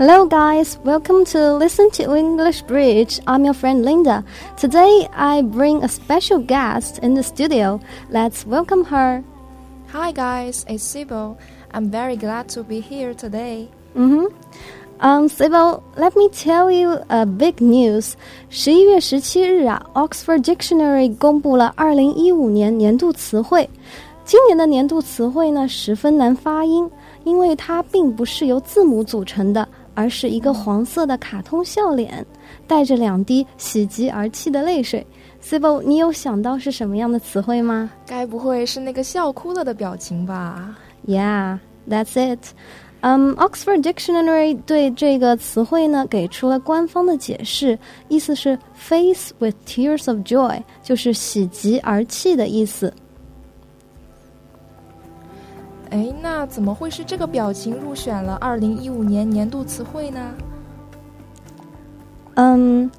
Hello, guys. Welcome to Listen to English Bridge. I'm your friend Linda. Today, I bring a special guest in the studio. Let's welcome her. Hi, guys. It's Sibyl. I'm very glad to be here today. Mm-hmm. Um, Sibyl, let me tell you a big news. 十一月十七日啊，Oxford Dictionary 公布了二零一五年年度词汇。今年的年度词汇呢，十分难发音，因为它并不是由字母组成的。 而是一个黄色的卡通笑脸，带着两滴喜极而泣的泪水。Sibyl，你有想到是什么样的词汇吗？该不会是那个笑哭了的表情吧？Yeah, that's it. 嗯，Oxford Dictionary 对这个词汇呢给出了官方的解释，意思是 face with tears of joy，就是喜极而泣的意思。哎，那怎么会是这个表情入选了二零一五年年度词汇呢？嗯，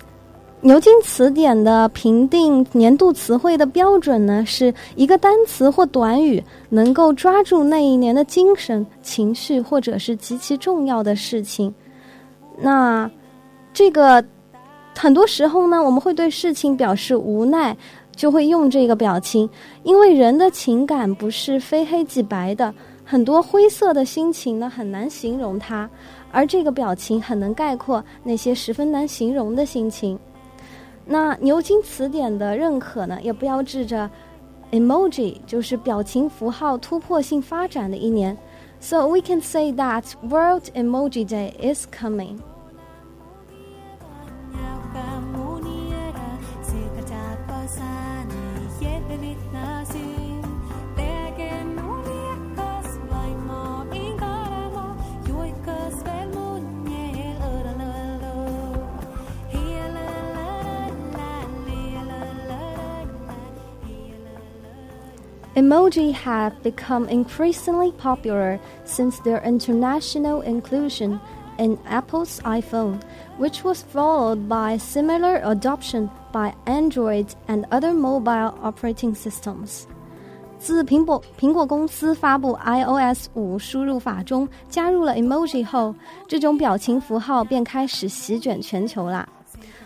牛津词典的评定年度词汇的标准呢，是一个单词或短语能够抓住那一年的精神、情绪，或者是极其重要的事情。那这个很多时候呢，我们会对事情表示无奈。就会用这个表情，因为人的情感不是非黑即白的，很多灰色的心情呢很难形容它，而这个表情很能概括那些十分难形容的心情。那牛津词典的认可呢，也标志着 emoji 就是表情符号突破性发展的一年。So we can say that World Emoji Day is coming. Emoji have become increasingly popular since their international inclusion in Apple's iPhone, which was followed by similar adoption by Android and other mobile operating systems. 自苹果苹果公司发布 iOS 五输入法中加入了 emoji 后，这种表情符号便开始席卷全球啦。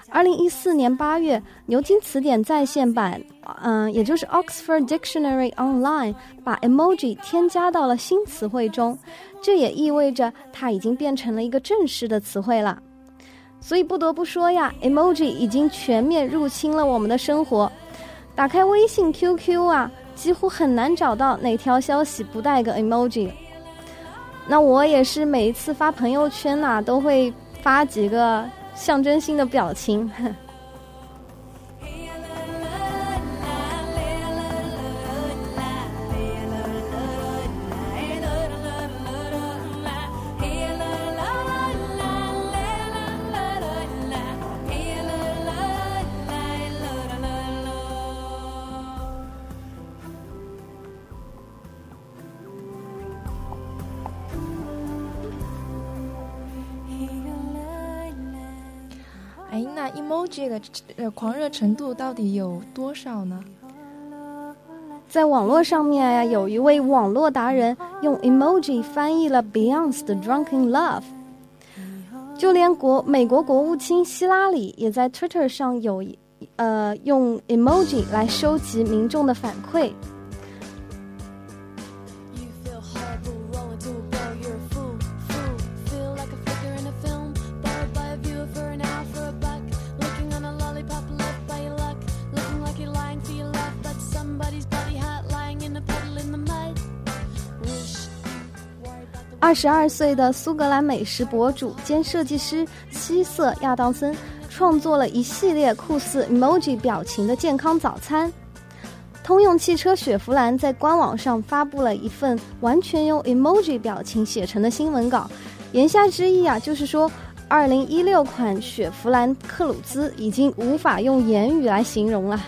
二零一四年八月，牛津词典在线版，嗯，也就是 Oxford Dictionary Online，把 emoji 添加到了新词汇中，这也意味着它已经变成了一个正式的词汇了。所以不得不说呀，emoji 已经全面入侵了我们的生活。打开微信、QQ 啊，几乎很难找到哪条消息不带个 emoji。那我也是每一次发朋友圈呐，都会发几个。象征性的表情。Emoji 的呃狂热程度到底有多少呢？在网络上面呀，有一位网络达人用 emoji 翻译了 Beyonce 的《Drunken Love》，就连国美国国务卿希拉里也在 Twitter 上有呃用 emoji 来收集民众的反馈。二十二岁的苏格兰美食博主兼设计师希瑟亚当森创作了一系列酷似 emoji 表情的健康早餐。通用汽车雪佛兰在官网上发布了一份完全用 emoji 表情写成的新闻稿，言下之意啊，就是说，二零一六款雪佛兰克鲁兹已经无法用言语来形容了。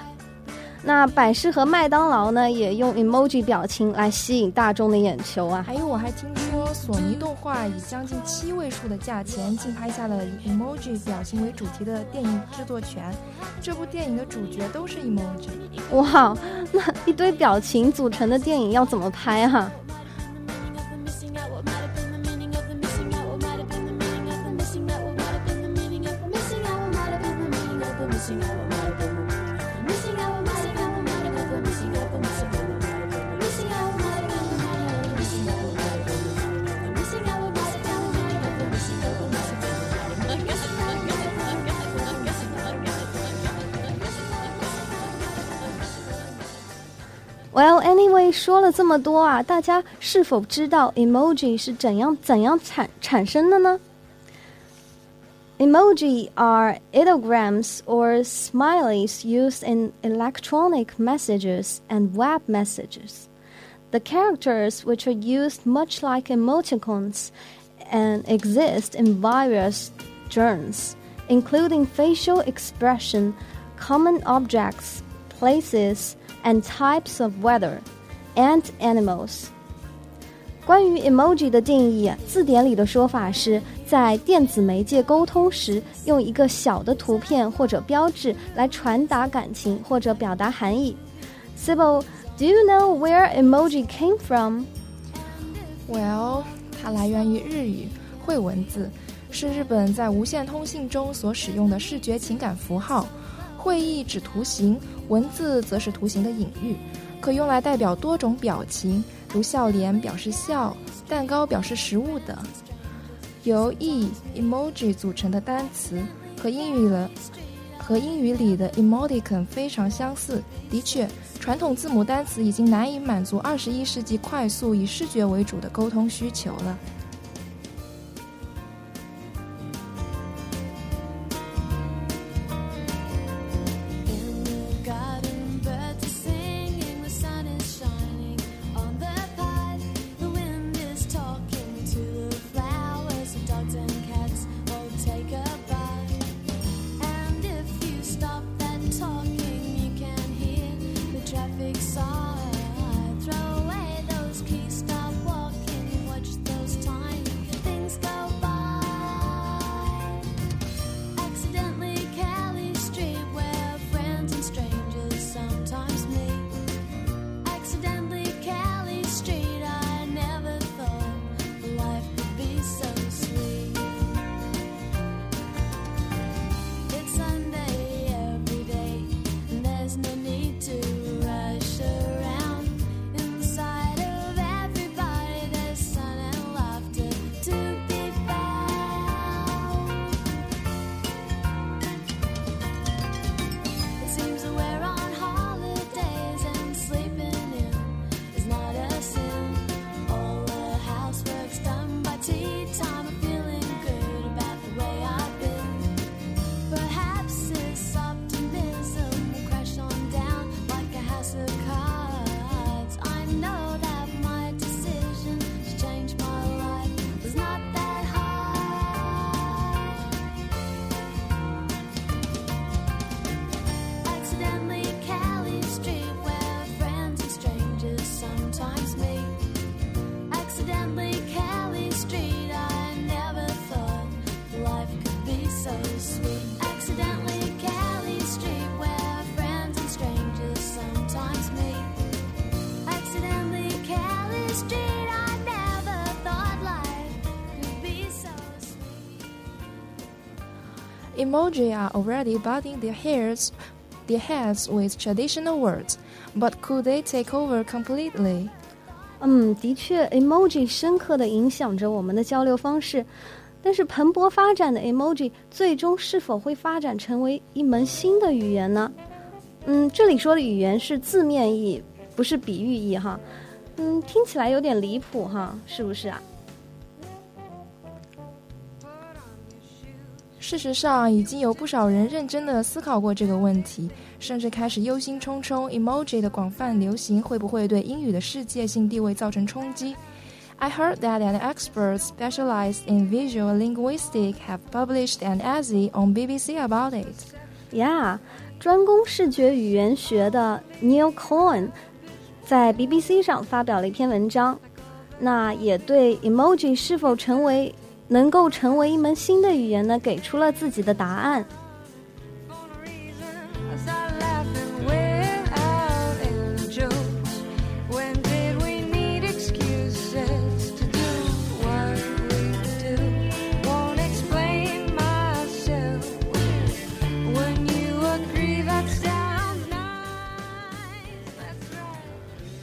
那百事和麦当劳呢，也用 emoji 表情来吸引大众的眼球啊！还有，我还听说索尼动画以将近七位数的价钱竞拍下了以 emoji 表情为主题的电影制作权，这部电影的主角都是 emoji。哇，那一堆表情组成的电影要怎么拍哈？anyway，说了这么多啊，大家是否知道 emoji 是怎样怎样产产生的呢？Emoji are ideograms or smileys used in electronic messages and web messages. The characters, which are used much like emoticons and exist in various genres, including facial expression, common objects, places, and types of weather and animals。关于 emoji 的定义，字典里的说法是在电子媒介沟通时，用一个小的图片或者标志来传达感情或者表达含义。Sibyl, do you know where emoji came from? Well，它来源于日语绘文字，是日本在无线通信中所使用的视觉情感符号。会意指图形， 文字则是图形的隐喻，可用来代表多种表情，如笑脸表示笑，蛋糕表示食物等。由 e emoji 组成的单词和英语的和英语里的 emoticon 非常相似。的确，传统字母单词已经难以满足二十一世纪快速以视觉为主的沟通需求了。Emoji are already budding their heads, their heads with traditional words, but could they take over completely? 嗯，的确，emoji 深刻的影响着我们的交流方式。但是蓬勃发展的 emoji 最终是否会发展成为一门新的语言呢？嗯，这里说的语言是字面意，不是比喻意哈。嗯，听起来有点离谱哈，是不是啊？ 事实上，已经有不少人认真的思考过这个问题，甚至开始忧心忡忡：emoji 的广泛流行会不会对英语的世界性地位造成冲击？I heard that an expert specialized in visual linguistics have published an essay on BBC about it. Yeah，专攻视觉语言学的 Neil Cohen 在 BBC 上发表了一篇文章，那也对 emoji 是否成为能够成为一门新的语言呢？给出了自己的答案。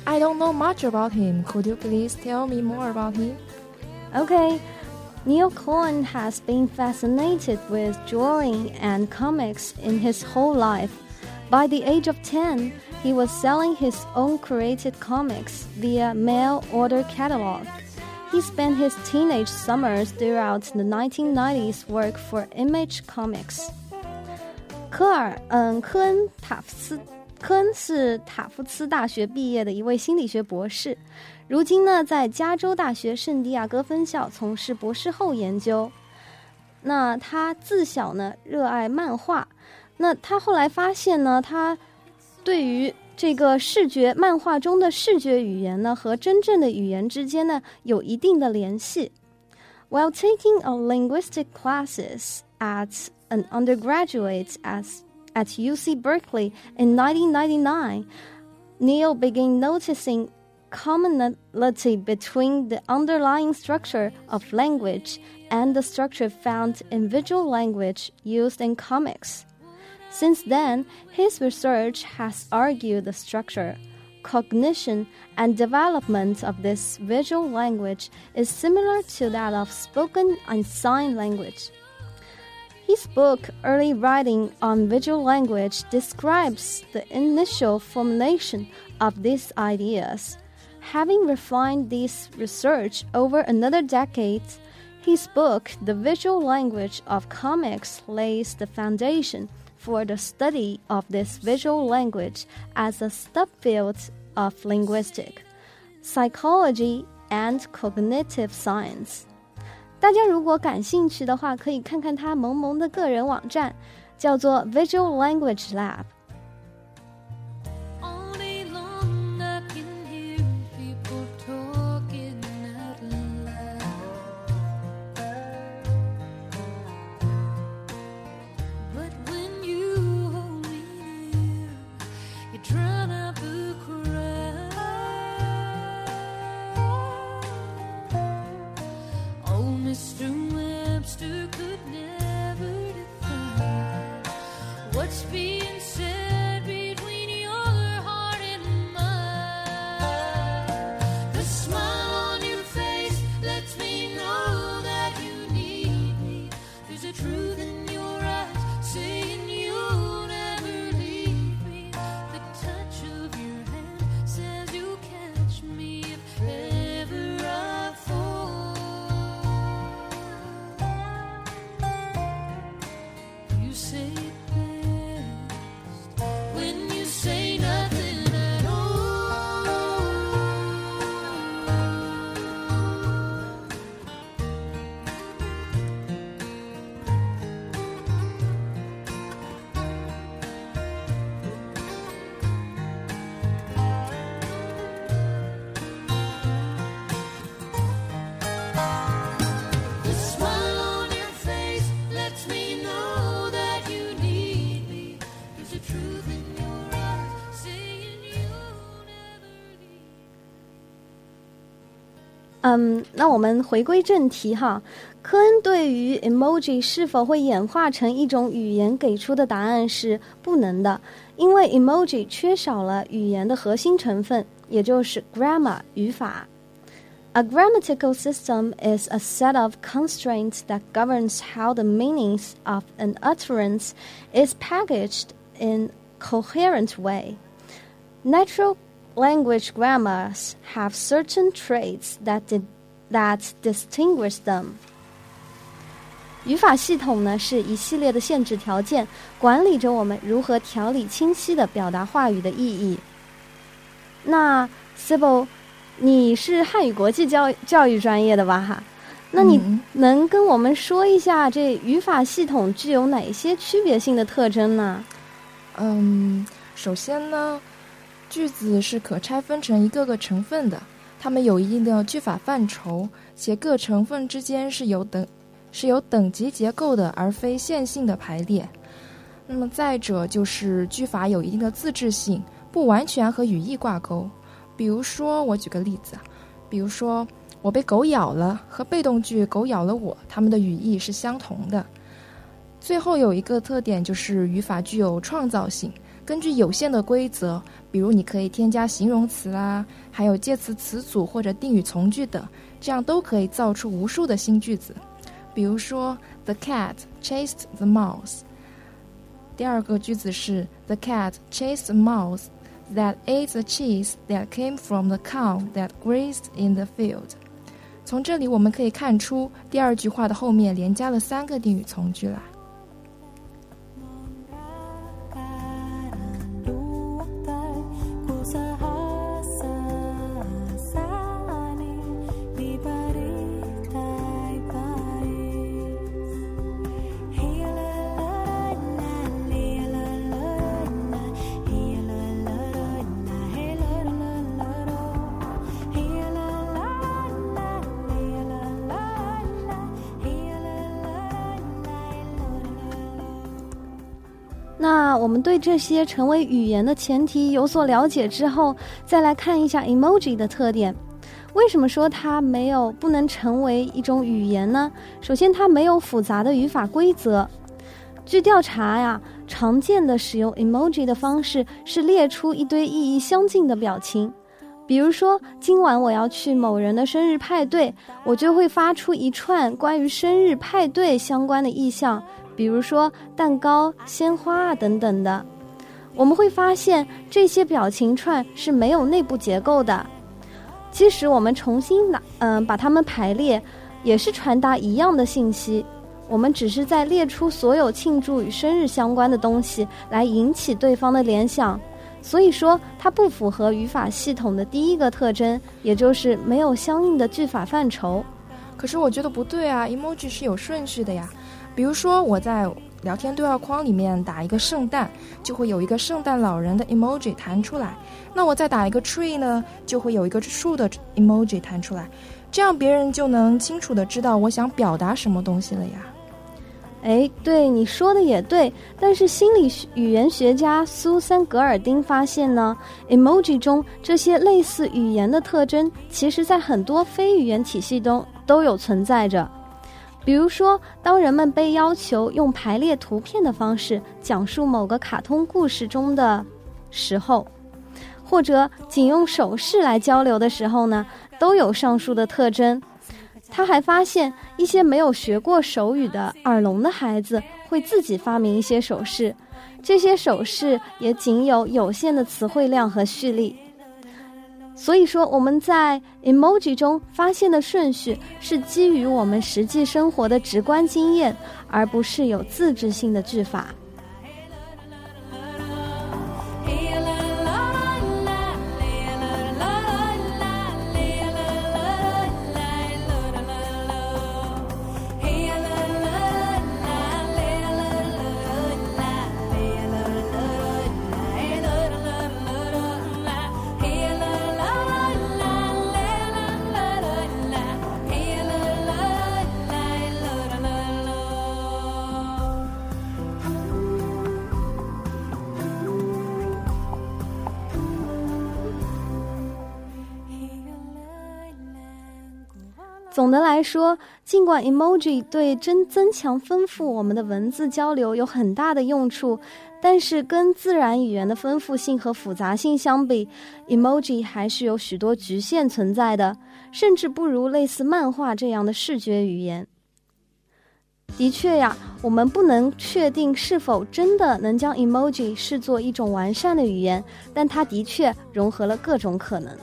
I don't know much about him. Could you please tell me more about him? Okay. Neil Cohen has been fascinated with drawing and comics in his whole life. By the age of 10, he was selling his own created comics via mail order catalog. He spent his teenage summers throughout the 1990s work for Image Comics. 科尔，嗯，科恩·塔夫斯，科恩是塔夫茨大学毕业的一位心理学博士， 如今呢，在加州大学圣地亚哥分校从事博士后研究。那他自小呢热爱漫画，那他后来发现呢，他对于这个视觉漫画中的视觉语言呢，和真正的语言之间呢有一定的联系。While taking a linguistic classes at an undergraduate as at UC Berkeley in 1999, Neil began noticing commonality between the underlying structure of language and the structure found in visual language used in comics. Since then, his research has argued the structure, cognition, and development of this visual language is similar to that of spoken and sign language. His book, Early Writing on Visual Language, describes the initial formulation of these ideas. Having refined this research over another decade, his book, The Visual Language of Comics, lays the foundation for the study of this visual language as a subfield of linguistic, psychology, and cognitive science. 大家如果感兴趣的话，可以看看他萌萌的个人网站，叫做 Visual Language Lab。 嗯，那我们回归正题哈。科恩对于 emoji 是否会演化成一种语言给出的答案是不能的，因为 emoji 缺少了语言的核心成分，也就是 grammar 语法。A grammatical system is a set of constraints that governs how the meanings of an utterance is packaged in coherent way. Natural language grammars have certain traits that di that distinguish them. 语法系统呢是一系列的限制条件，管理着我们如何条理清晰的表达话语的意义。那 Sibyl，你是汉语国际教教育专业的吧？哈，那你能跟我们说一下这语法系统具有哪些区别性的特征呢？嗯，首先呢。句子是可拆分成一个个成分的，它们有一定的句法范畴，且各成分之间是有等是有等级结构的，而非线性的排列。那么再者就是句法有一定的自制性，不完全和语义挂钩。比如说，我举个例子，比如说我被狗咬了和被动句狗咬了我，它们的语义是相同的。最后有一个特点就是语法具有创造性。根据有限的规则，比如你可以添加形容词啦，还有介词词组或者定语从句等，这样都可以造出无数的新句子。比如说，The cat chased the mouse。第二个句子是 The cat chased the mouse。that ate the cheese that came from the cow that grazed in the field。从这里我们可以看出，第二句话的后面连加了三个定语从句啦。对这些成为语言的前提有所了解之后，再来看一下 emoji 的特点。为什么说它没有不能成为一种语言呢？首先，它没有复杂的语法规则。据调查呀，常见的使用 emoji 的方式是列出一堆意义相近的表情。比如说，今晚我要去某人的生日派对，我就会发出一串关于生日派对相关的意象。比如说蛋糕、鲜花啊等等的，我们会发现这些表情串是没有内部结构的。即使我们重新拿嗯把它们排列，也是传达一样的信息。我们只是在列出所有庆祝与生日相关的东西，来引起对方的联想。所以说，它不符合语法系统的第一个特征，也就是没有相应的句法范畴。可是我觉得不对啊，emoji 是有顺序的呀。比如说，我在聊天对话框里面打一个圣诞，就会有一个圣诞老人的 emoji 弹出来。那我再打一个 tree 呢，就会有一个树的 emoji 弹出来。这样别人就能清楚的知道我想表达什么东西了呀。哎，对你说的也对，但是心理语言学家苏珊·格尔丁发现呢，emoji 中这些类似语言的特征，其实在很多非语言体系中都有存在着。比如说，当人们被要求用排列图片的方式讲述某个卡通故事中的时候，或者仅用手势来交流的时候呢，都有上述的特征。他还发现，一些没有学过手语的耳聋的孩子会自己发明一些手势，这些手势也仅有有限的词汇量和序列。所以说，我们在 emoji 中发现的顺序是基于我们实际生活的直观经验，而不是有自制性的句法。总的来说，尽管 emoji 对增增强丰富我们的文字交流有很大的用处，但是跟自然语言的丰富性和复杂性相比，emoji 还是有许多局限存在的，甚至不如类似漫画这样的视觉语言。的确呀，我们不能确定是否真的能将 emoji 视作一种完善的语言，但它的确融合了各种可能。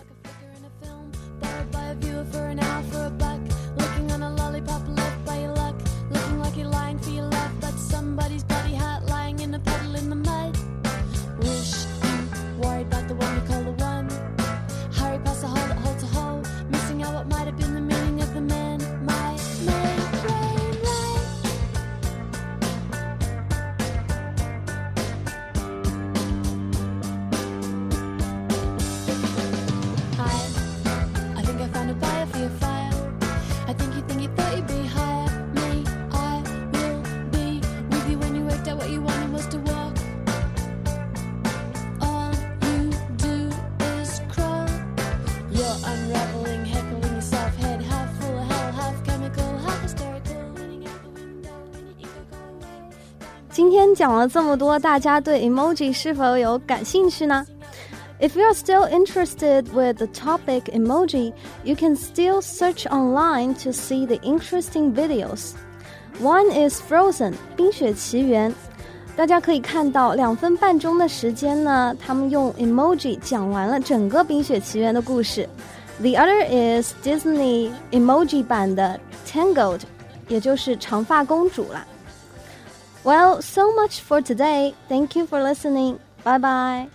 what might have been the meaning of the man. My 讲了这么多，大家对 emoji 是否有感兴趣呢？If you are still interested with the topic emoji, you can still search online to see the interesting videos. One is Frozen 冰雪奇缘，大家可以看到两分半钟的时间呢，他们用 emoji 讲完了整个冰雪奇缘的故事。The other is Disney emoji 版的 Tangled，也就是长发公主了。well, so much for today. Thank you for listening. Bye bye.